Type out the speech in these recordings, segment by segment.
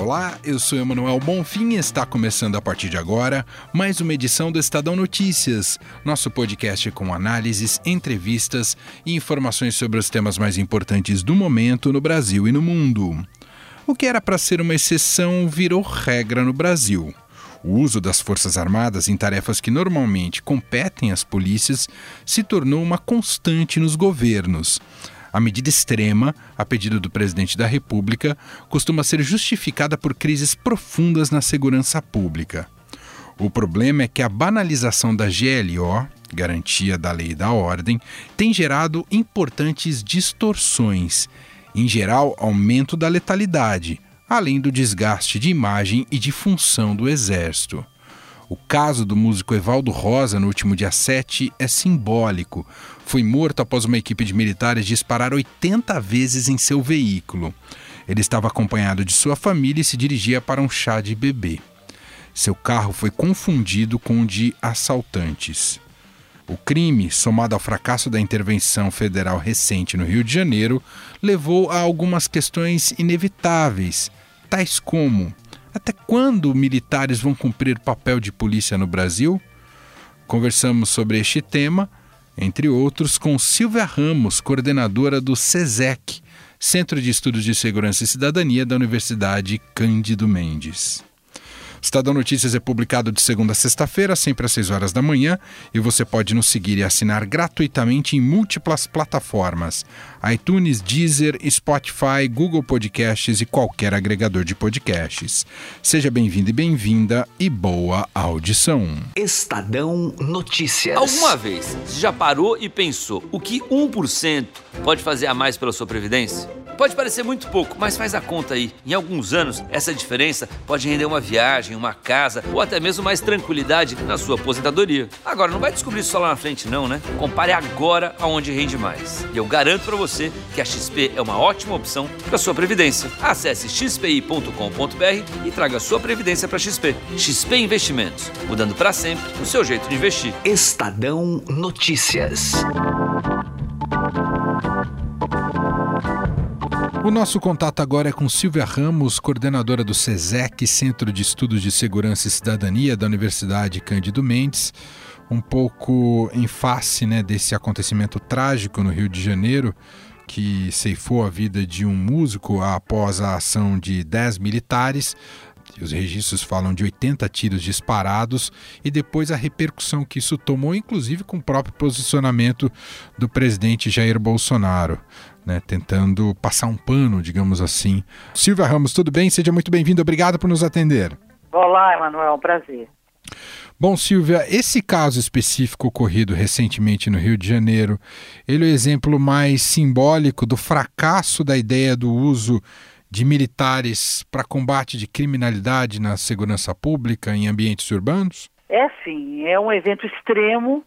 Olá, eu sou Emanuel Bonfim e está começando a partir de agora mais uma edição do Estadão Notícias, nosso podcast com análises, entrevistas e informações sobre os temas mais importantes do momento no Brasil e no mundo. O que era para ser uma exceção virou regra no Brasil. O uso das Forças Armadas em tarefas que normalmente competem às polícias se tornou uma constante nos governos. A medida extrema, a pedido do presidente da República, costuma ser justificada por crises profundas na segurança pública. O problema é que a banalização da GLO, Garantia da Lei e da Ordem, tem gerado importantes distorções, em geral, aumento da letalidade, além do desgaste de imagem e de função do Exército. O caso do músico Evaldo Rosa no último dia 7 é simbólico. Foi morto após uma equipe de militares disparar 80 vezes em seu veículo. Ele estava acompanhado de sua família e se dirigia para um chá de bebê. Seu carro foi confundido com o de assaltantes. O crime, somado ao fracasso da intervenção federal recente no Rio de Janeiro, levou a algumas questões inevitáveis, tais como até quando militares vão cumprir papel de polícia no Brasil? Conversamos sobre este tema, entre outros, com Silvia Ramos, coordenadora do SESEC, Centro de Estudos de Segurança e Cidadania da Universidade Cândido Mendes. Estadão Notícias é publicado de segunda a sexta-feira, sempre às 6 horas da manhã, e você pode nos seguir e assinar gratuitamente em múltiplas plataformas: iTunes, Deezer, Spotify, Google Podcasts e qualquer agregador de podcasts. Seja bem-vindo e bem-vinda e boa audição. Estadão Notícias. Alguma vez você já parou e pensou o que 1% pode fazer a mais pela sua previdência? Pode parecer muito pouco, mas faz a conta aí. Em alguns anos, essa diferença pode render uma viagem, uma casa ou até mesmo mais tranquilidade na sua aposentadoria. Agora, não vai descobrir isso só lá na frente, não, né? Compare agora aonde rende mais. E eu garanto para você que a XP é uma ótima opção para sua previdência. Acesse xpi.com.br e traga sua previdência para XP. XP Investimentos, mudando para sempre o seu jeito de investir. Estadão Notícias. O nosso contato agora é com Silvia Ramos, coordenadora do SESEC, Centro de Estudos de Segurança e Cidadania da Universidade Cândido Mendes, um pouco em face né, desse acontecimento trágico no Rio de Janeiro, que ceifou a vida de um músico após a ação de 10 militares. Os registros falam de 80 tiros disparados e depois a repercussão que isso tomou, inclusive com o próprio posicionamento do presidente Jair Bolsonaro né, tentando passar um pano, digamos assim. Silvia Ramos, tudo bem? Seja muito bem-vindo, obrigado por nos atender. Olá, Emanuel, um prazer. Bom, Silvia, esse caso específico ocorrido recentemente no Rio de Janeiro, ele é o exemplo mais simbólico do fracasso da ideia do uso de militares para combate de criminalidade na segurança pública em ambientes urbanos? É sim, é um evento extremo,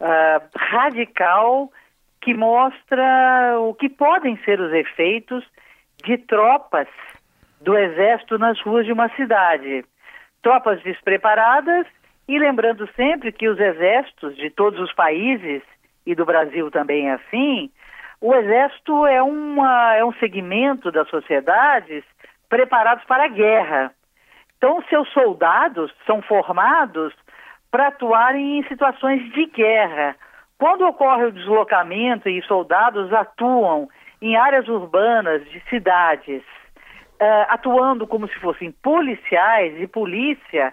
uh, radical que mostra o que podem ser os efeitos de tropas do exército nas ruas de uma cidade. Tropas despreparadas e lembrando sempre que os exércitos de todos os países, e do Brasil também é assim, o exército é, uma, é um segmento das sociedades preparados para a guerra. Então, seus soldados são formados para atuarem em situações de guerra, quando ocorre o deslocamento e soldados atuam em áreas urbanas de cidades, uh, atuando como se fossem policiais e polícia,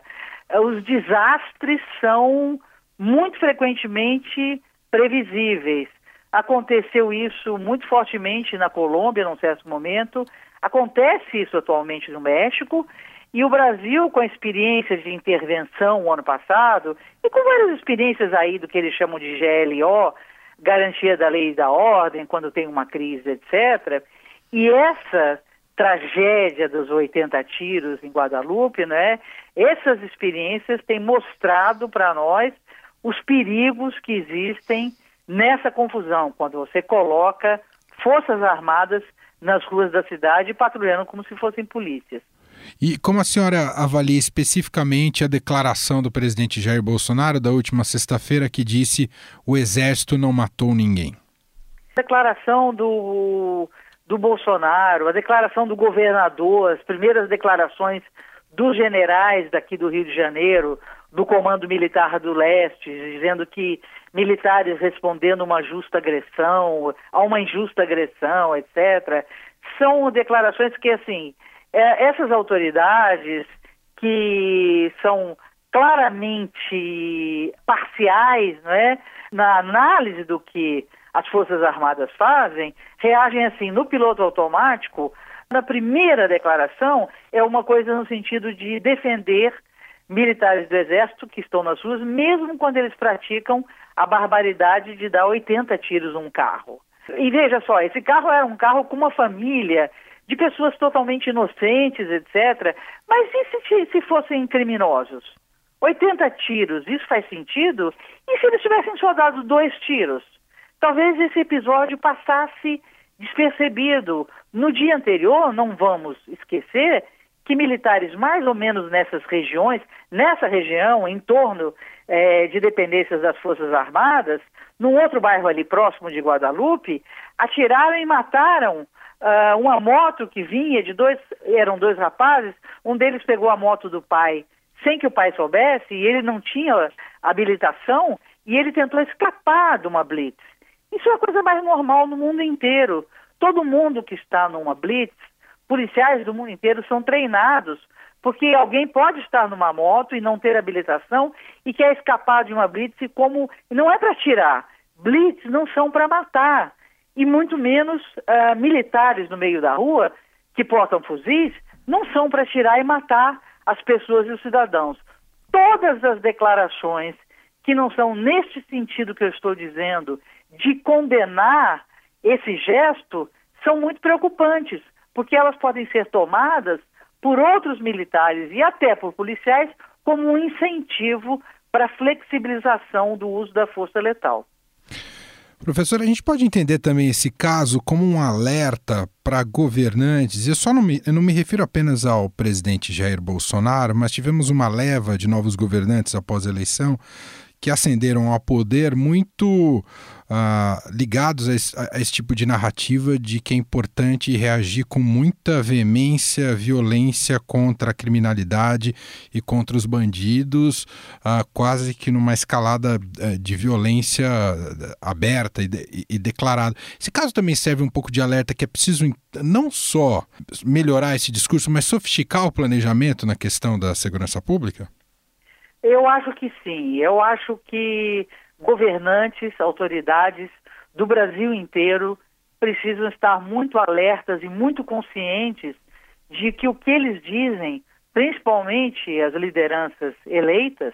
uh, os desastres são muito frequentemente previsíveis. Aconteceu isso muito fortemente na Colômbia, num certo momento, acontece isso atualmente no México, e o Brasil, com a experiência de intervenção o ano passado, e com várias experiências aí do que eles chamam de GLO, garantia da lei e da ordem, quando tem uma crise, etc. E essa tragédia dos 80 tiros em Guadalupe, né? Essas experiências têm mostrado para nós os perigos que existem nessa confusão, quando você coloca forças armadas nas ruas da cidade, patrulhando como se fossem polícias. E como a senhora avalia especificamente a declaração do presidente Jair Bolsonaro da última sexta-feira que disse o exército não matou ninguém? A declaração do, do Bolsonaro, a declaração do governador, as primeiras declarações dos generais daqui do Rio de Janeiro, do Comando Militar do Leste, dizendo que militares respondendo uma justa agressão, a uma injusta agressão, etc. São declarações que, assim, é, essas autoridades que são claramente parciais não é? na análise do que as Forças Armadas fazem, reagem assim, no piloto automático, na primeira declaração, é uma coisa no sentido de defender militares do Exército que estão nas ruas, mesmo quando eles praticam a barbaridade de dar 80 tiros num carro. E veja só, esse carro era um carro com uma família de pessoas totalmente inocentes, etc. Mas e se, se fossem criminosos? 80 tiros, isso faz sentido? E se eles tivessem só dado dois tiros? Talvez esse episódio passasse despercebido. No dia anterior, não vamos esquecer que militares mais ou menos nessas regiões, nessa região, em torno é, de dependências das Forças Armadas, num outro bairro ali próximo de Guadalupe, atiraram e mataram uh, uma moto que vinha de dois, eram dois rapazes, um deles pegou a moto do pai sem que o pai soubesse e ele não tinha habilitação e ele tentou escapar de uma blitz. Isso é a coisa mais normal no mundo inteiro. Todo mundo que está numa blitz, policiais do mundo inteiro são treinados, porque alguém pode estar numa moto e não ter habilitação e quer escapar de uma blitz como não é para tirar. Blitz não são para matar e muito menos uh, militares no meio da rua que portam fuzis não são para tirar e matar as pessoas e os cidadãos. Todas as declarações que não são neste sentido que eu estou dizendo, de condenar esse gesto, são muito preocupantes, porque elas podem ser tomadas por outros militares e até por policiais como um incentivo para a flexibilização do uso da força letal. Professor, a gente pode entender também esse caso como um alerta para governantes. Eu só não me, eu não me refiro apenas ao presidente Jair Bolsonaro, mas tivemos uma leva de novos governantes após a eleição que ascenderam ao poder muito uh, ligados a esse, a esse, tipo de narrativa de que é importante reagir com muita veemência, violência contra a criminalidade e contra os bandidos, uh, quase que numa escalada uh, de violência aberta e, de, e, declarada. Esse caso também serve um pouco de alerta que é preciso não só melhorar esse discurso, mas sofisticar o planejamento na questão da segurança pública? Eu acho que sim. Eu acho que governantes, autoridades do Brasil inteiro precisam estar muito alertas e muito conscientes de que o que eles dizem, principalmente as lideranças eleitas,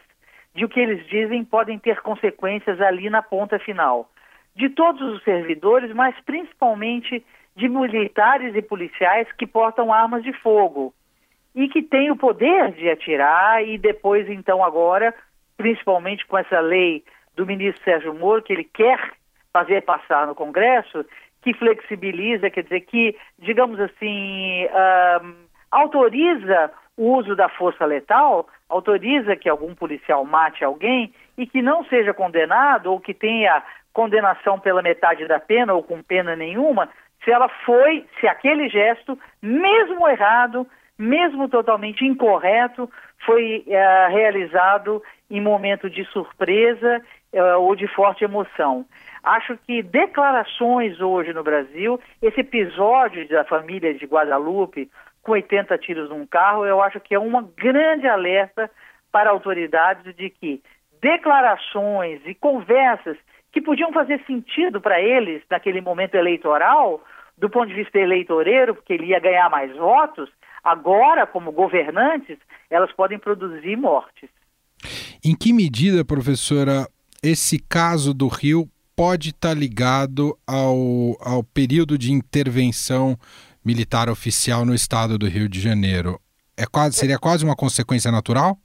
de o que eles dizem podem ter consequências ali na ponta final. De todos os servidores, mas principalmente de militares e policiais que portam armas de fogo e que tem o poder de atirar e depois, então, agora, principalmente com essa lei do ministro Sérgio Moro, que ele quer fazer passar no Congresso, que flexibiliza, quer dizer, que, digamos assim, uh, autoriza o uso da força letal, autoriza que algum policial mate alguém e que não seja condenado ou que tenha condenação pela metade da pena ou com pena nenhuma, se ela foi, se aquele gesto, mesmo errado, mesmo totalmente incorreto, foi uh, realizado em momento de surpresa uh, ou de forte emoção. Acho que declarações hoje no Brasil, esse episódio da família de Guadalupe com 80 tiros num carro, eu acho que é uma grande alerta para autoridades de que declarações e conversas que podiam fazer sentido para eles naquele momento eleitoral, do ponto de vista eleitoreiro, porque ele ia ganhar mais votos, Agora, como governantes, elas podem produzir mortes. Em que medida, professora, esse caso do Rio pode estar ligado ao, ao período de intervenção militar oficial no estado do Rio de Janeiro? É quase, seria quase uma consequência natural?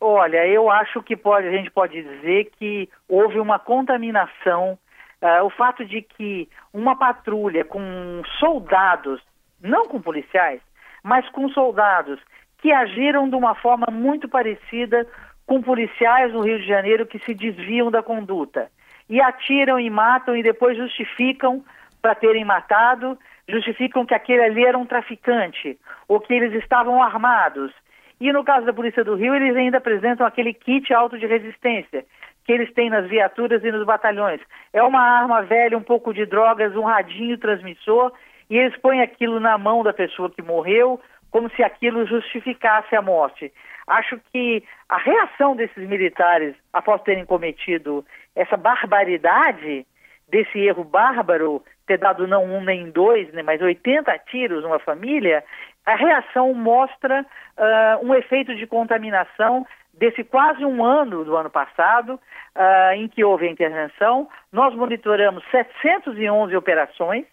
Olha, eu acho que pode, a gente pode dizer que houve uma contaminação Uh, o fato de que uma patrulha com soldados, não com policiais, mas com soldados que agiram de uma forma muito parecida com policiais no Rio de Janeiro que se desviam da conduta e atiram e matam e depois justificam para terem matado, justificam que aquele ali era um traficante ou que eles estavam armados. E no caso da Polícia do Rio, eles ainda apresentam aquele kit alto de resistência, que eles têm nas viaturas e nos batalhões. É uma arma velha, um pouco de drogas, um radinho transmissor, e eles põem aquilo na mão da pessoa que morreu, como se aquilo justificasse a morte. Acho que a reação desses militares, após terem cometido essa barbaridade, desse erro bárbaro, ter dado não um nem dois, né, mas 80 tiros numa família, a reação mostra uh, um efeito de contaminação desse quase um ano do ano passado, uh, em que houve a intervenção, nós monitoramos 711 operações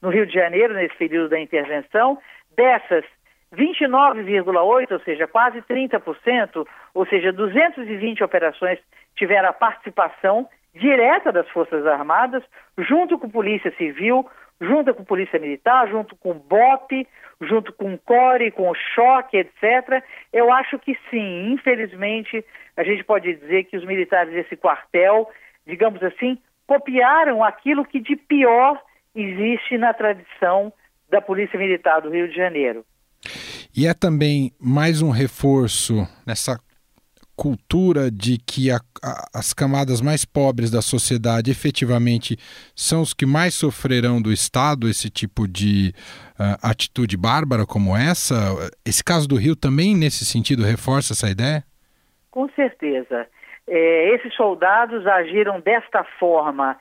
no Rio de Janeiro, nesse período da intervenção. Dessas, 29,8%, ou seja, quase 30%, ou seja, 220 operações tiveram a participação direta das Forças Armadas, junto com Polícia Civil, junto com Polícia Militar, junto com BOP, junto com CORE, com choque, etc. Eu acho que sim, infelizmente, a gente pode dizer que os militares desse quartel, digamos assim, copiaram aquilo que de pior existe na tradição da Polícia Militar do Rio de Janeiro. E é também mais um reforço nessa cultura de que a, a, as camadas mais pobres da sociedade efetivamente são os que mais sofrerão do Estado esse tipo de uh, atitude bárbara como essa? Esse caso do Rio também, nesse sentido, reforça essa ideia? Com certeza. É, esses soldados agiram desta forma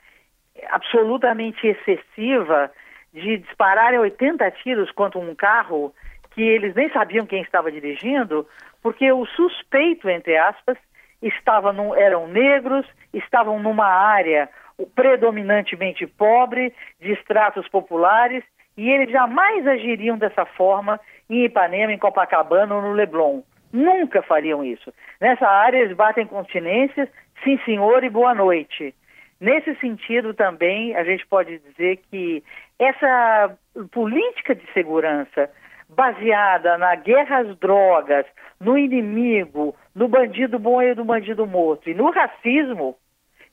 absolutamente excessiva de dispararem 80 tiros contra um carro que eles nem sabiam quem estava dirigindo, porque o suspeito, entre aspas, estava num, eram negros, estavam numa área predominantemente pobre, de estratos populares, e eles jamais agiriam dessa forma em Ipanema, em Copacabana ou no Leblon. Nunca fariam isso. Nessa área eles batem continências, sim senhor e boa noite. Nesse sentido também a gente pode dizer que essa política de segurança baseada na guerra às drogas, no inimigo, no bandido bom e no bandido morto, e no racismo,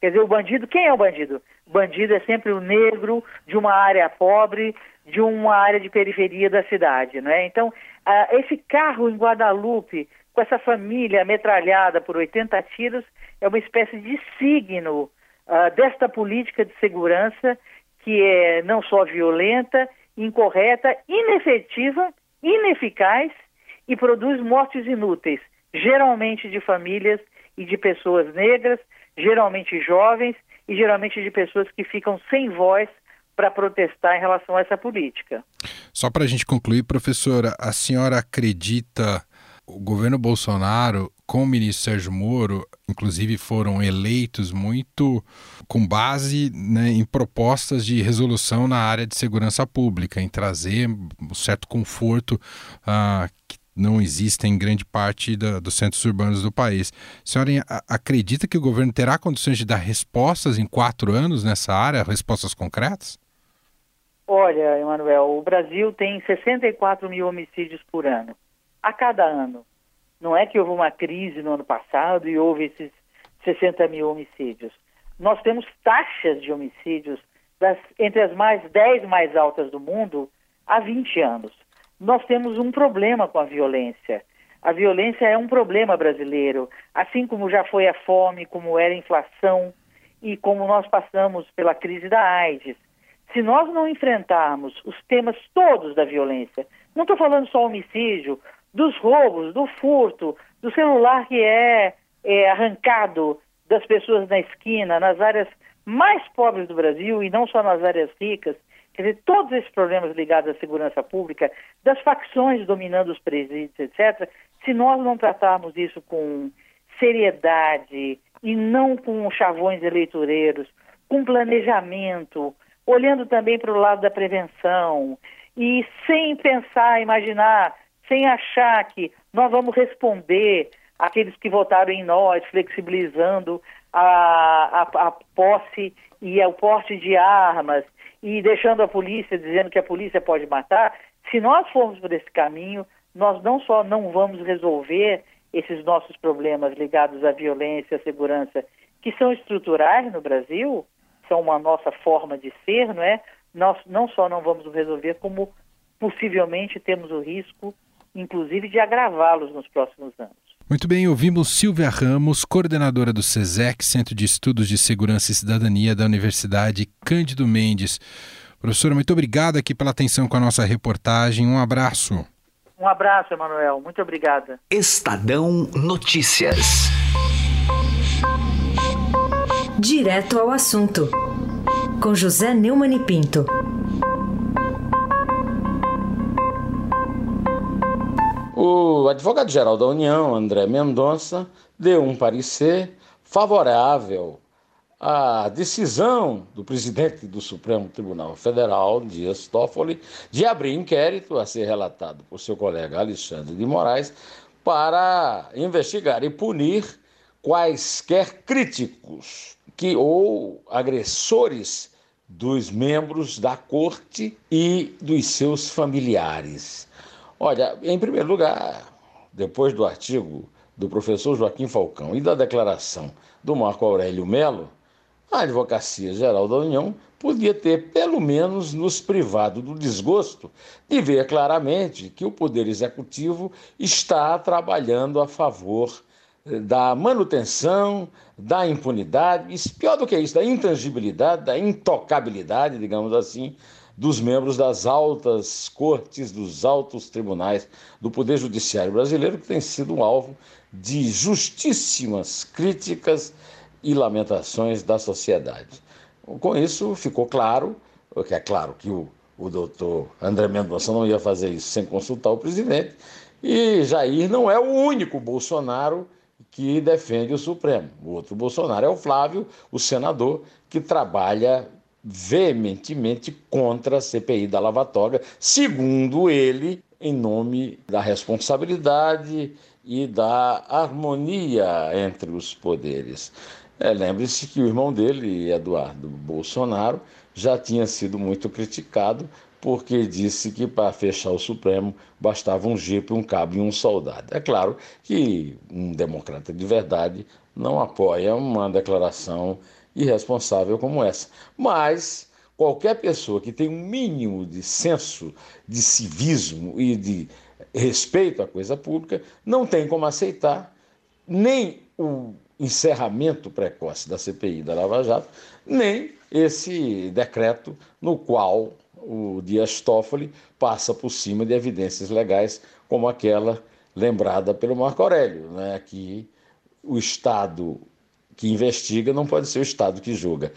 quer dizer, o bandido, quem é o bandido? O bandido é sempre o negro de uma área pobre, de uma área de periferia da cidade, não é? Então, uh, esse carro em Guadalupe, com essa família metralhada por 80 tiros, é uma espécie de signo uh, desta política de segurança que é não só violenta, incorreta, inefetiva ineficaz e produz mortes inúteis, geralmente de famílias e de pessoas negras, geralmente jovens e geralmente de pessoas que ficam sem voz para protestar em relação a essa política. Só para a gente concluir, professora, a senhora acredita o governo Bolsonaro com o ministro Sérgio Moro, inclusive, foram eleitos muito com base né, em propostas de resolução na área de segurança pública, em trazer um certo conforto uh, que não existe em grande parte da, dos centros urbanos do país. A senhora acredita que o governo terá condições de dar respostas em quatro anos nessa área, respostas concretas? Olha, Emanuel, o Brasil tem 64 mil homicídios por ano a cada ano. Não é que houve uma crise no ano passado e houve esses 60 mil homicídios. Nós temos taxas de homicídios das, entre as mais 10 mais altas do mundo há 20 anos. Nós temos um problema com a violência. A violência é um problema brasileiro, assim como já foi a fome, como era a inflação e como nós passamos pela crise da AIDS. Se nós não enfrentarmos os temas todos da violência, não estou falando só homicídio, dos roubos, do furto, do celular que é, é arrancado das pessoas na esquina, nas áreas mais pobres do Brasil e não só nas áreas ricas, quer dizer, todos esses problemas ligados à segurança pública, das facções dominando os presídios, etc., se nós não tratarmos isso com seriedade e não com chavões eleitoreiros, com planejamento, olhando também para o lado da prevenção e sem pensar, imaginar sem achar que nós vamos responder aqueles que votaram em nós, flexibilizando a, a, a posse e o porte de armas e deixando a polícia dizendo que a polícia pode matar, se nós formos por esse caminho, nós não só não vamos resolver esses nossos problemas ligados à violência, à segurança, que são estruturais no Brasil, são uma nossa forma de ser, não é? Nós não só não vamos resolver, como possivelmente temos o risco, inclusive, de agravá-los nos próximos anos. Muito bem, ouvimos Silvia Ramos, coordenadora do SESEC, Centro de Estudos de Segurança e Cidadania da Universidade Cândido Mendes. Professora, muito obrigado aqui pela atenção com a nossa reportagem. Um abraço. Um abraço, Emanuel. Muito obrigada. Estadão Notícias. Direto ao assunto. Com José Neumann e Pinto. O advogado-geral da União, André Mendonça, deu um parecer favorável à decisão do presidente do Supremo Tribunal Federal, Dias Toffoli, de abrir inquérito a ser relatado por seu colega Alexandre de Moraes para investigar e punir quaisquer críticos que ou agressores dos membros da corte e dos seus familiares. Olha, em primeiro lugar, depois do artigo do professor Joaquim Falcão e da declaração do Marco Aurélio Melo, a Advocacia Geral da União podia ter, pelo menos, nos privado do desgosto de ver claramente que o Poder Executivo está trabalhando a favor eh, da manutenção, da impunidade, e pior do que isso, da intangibilidade, da intocabilidade, digamos assim, dos membros das altas cortes, dos altos tribunais do Poder Judiciário brasileiro, que tem sido um alvo de justíssimas críticas e lamentações da sociedade. Com isso, ficou claro, que é claro que o, o doutor André Mendonça não ia fazer isso sem consultar o presidente, e Jair não é o único Bolsonaro que defende o Supremo. O outro Bolsonaro é o Flávio, o senador, que trabalha veementemente contra a CPI da Lava Toga, segundo ele, em nome da responsabilidade e da harmonia entre os poderes. É, Lembre-se que o irmão dele, Eduardo Bolsonaro, já tinha sido muito criticado porque disse que para fechar o Supremo bastava um jipe, um cabo e um soldado. É claro que um democrata de verdade não apoia uma declaração irresponsável como essa. Mas qualquer pessoa que tem um mínimo de senso de civismo e de respeito à coisa pública não tem como aceitar nem o encerramento precoce da CPI da Lava Jato, nem esse decreto no qual o Dias Toffoli passa por cima de evidências legais como aquela lembrada pelo Marco Aurélio, né, que o Estado que investiga não pode ser o Estado que julga.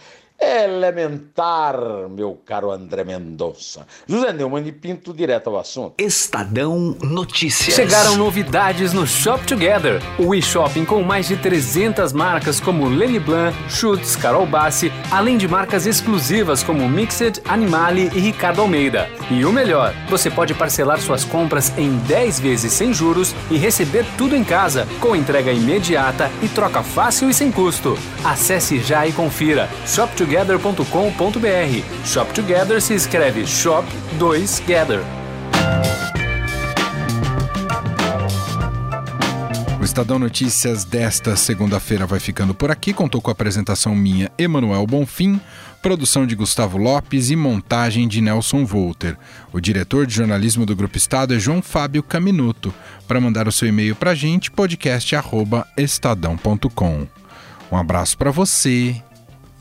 Elementar, meu caro André Mendonça. José Neumann e Pinto, direto ao assunto. Estadão Notícias. Chegaram novidades no Shop Together, o e-shopping com mais de 300 marcas como Lenny Blanc, Schutz, Carol Bassi, além de marcas exclusivas como Mixed, Animale e Ricardo Almeida. E o melhor, você pode parcelar suas compras em 10 vezes sem juros e receber tudo em casa, com entrega imediata e troca fácil e sem custo. Acesse já e confira. Shop Together shoptogether.com.br. Shop Together se escreve Shop 2 Gather. O Estadão Notícias desta segunda-feira vai ficando por aqui. Contou com a apresentação minha, Emanuel Bonfim, produção de Gustavo Lopes e montagem de Nelson Volter. O diretor de jornalismo do Grupo Estado é João Fábio Caminuto. Para mandar o seu e-mail para a gente, podcast@estadão.com. Um abraço para você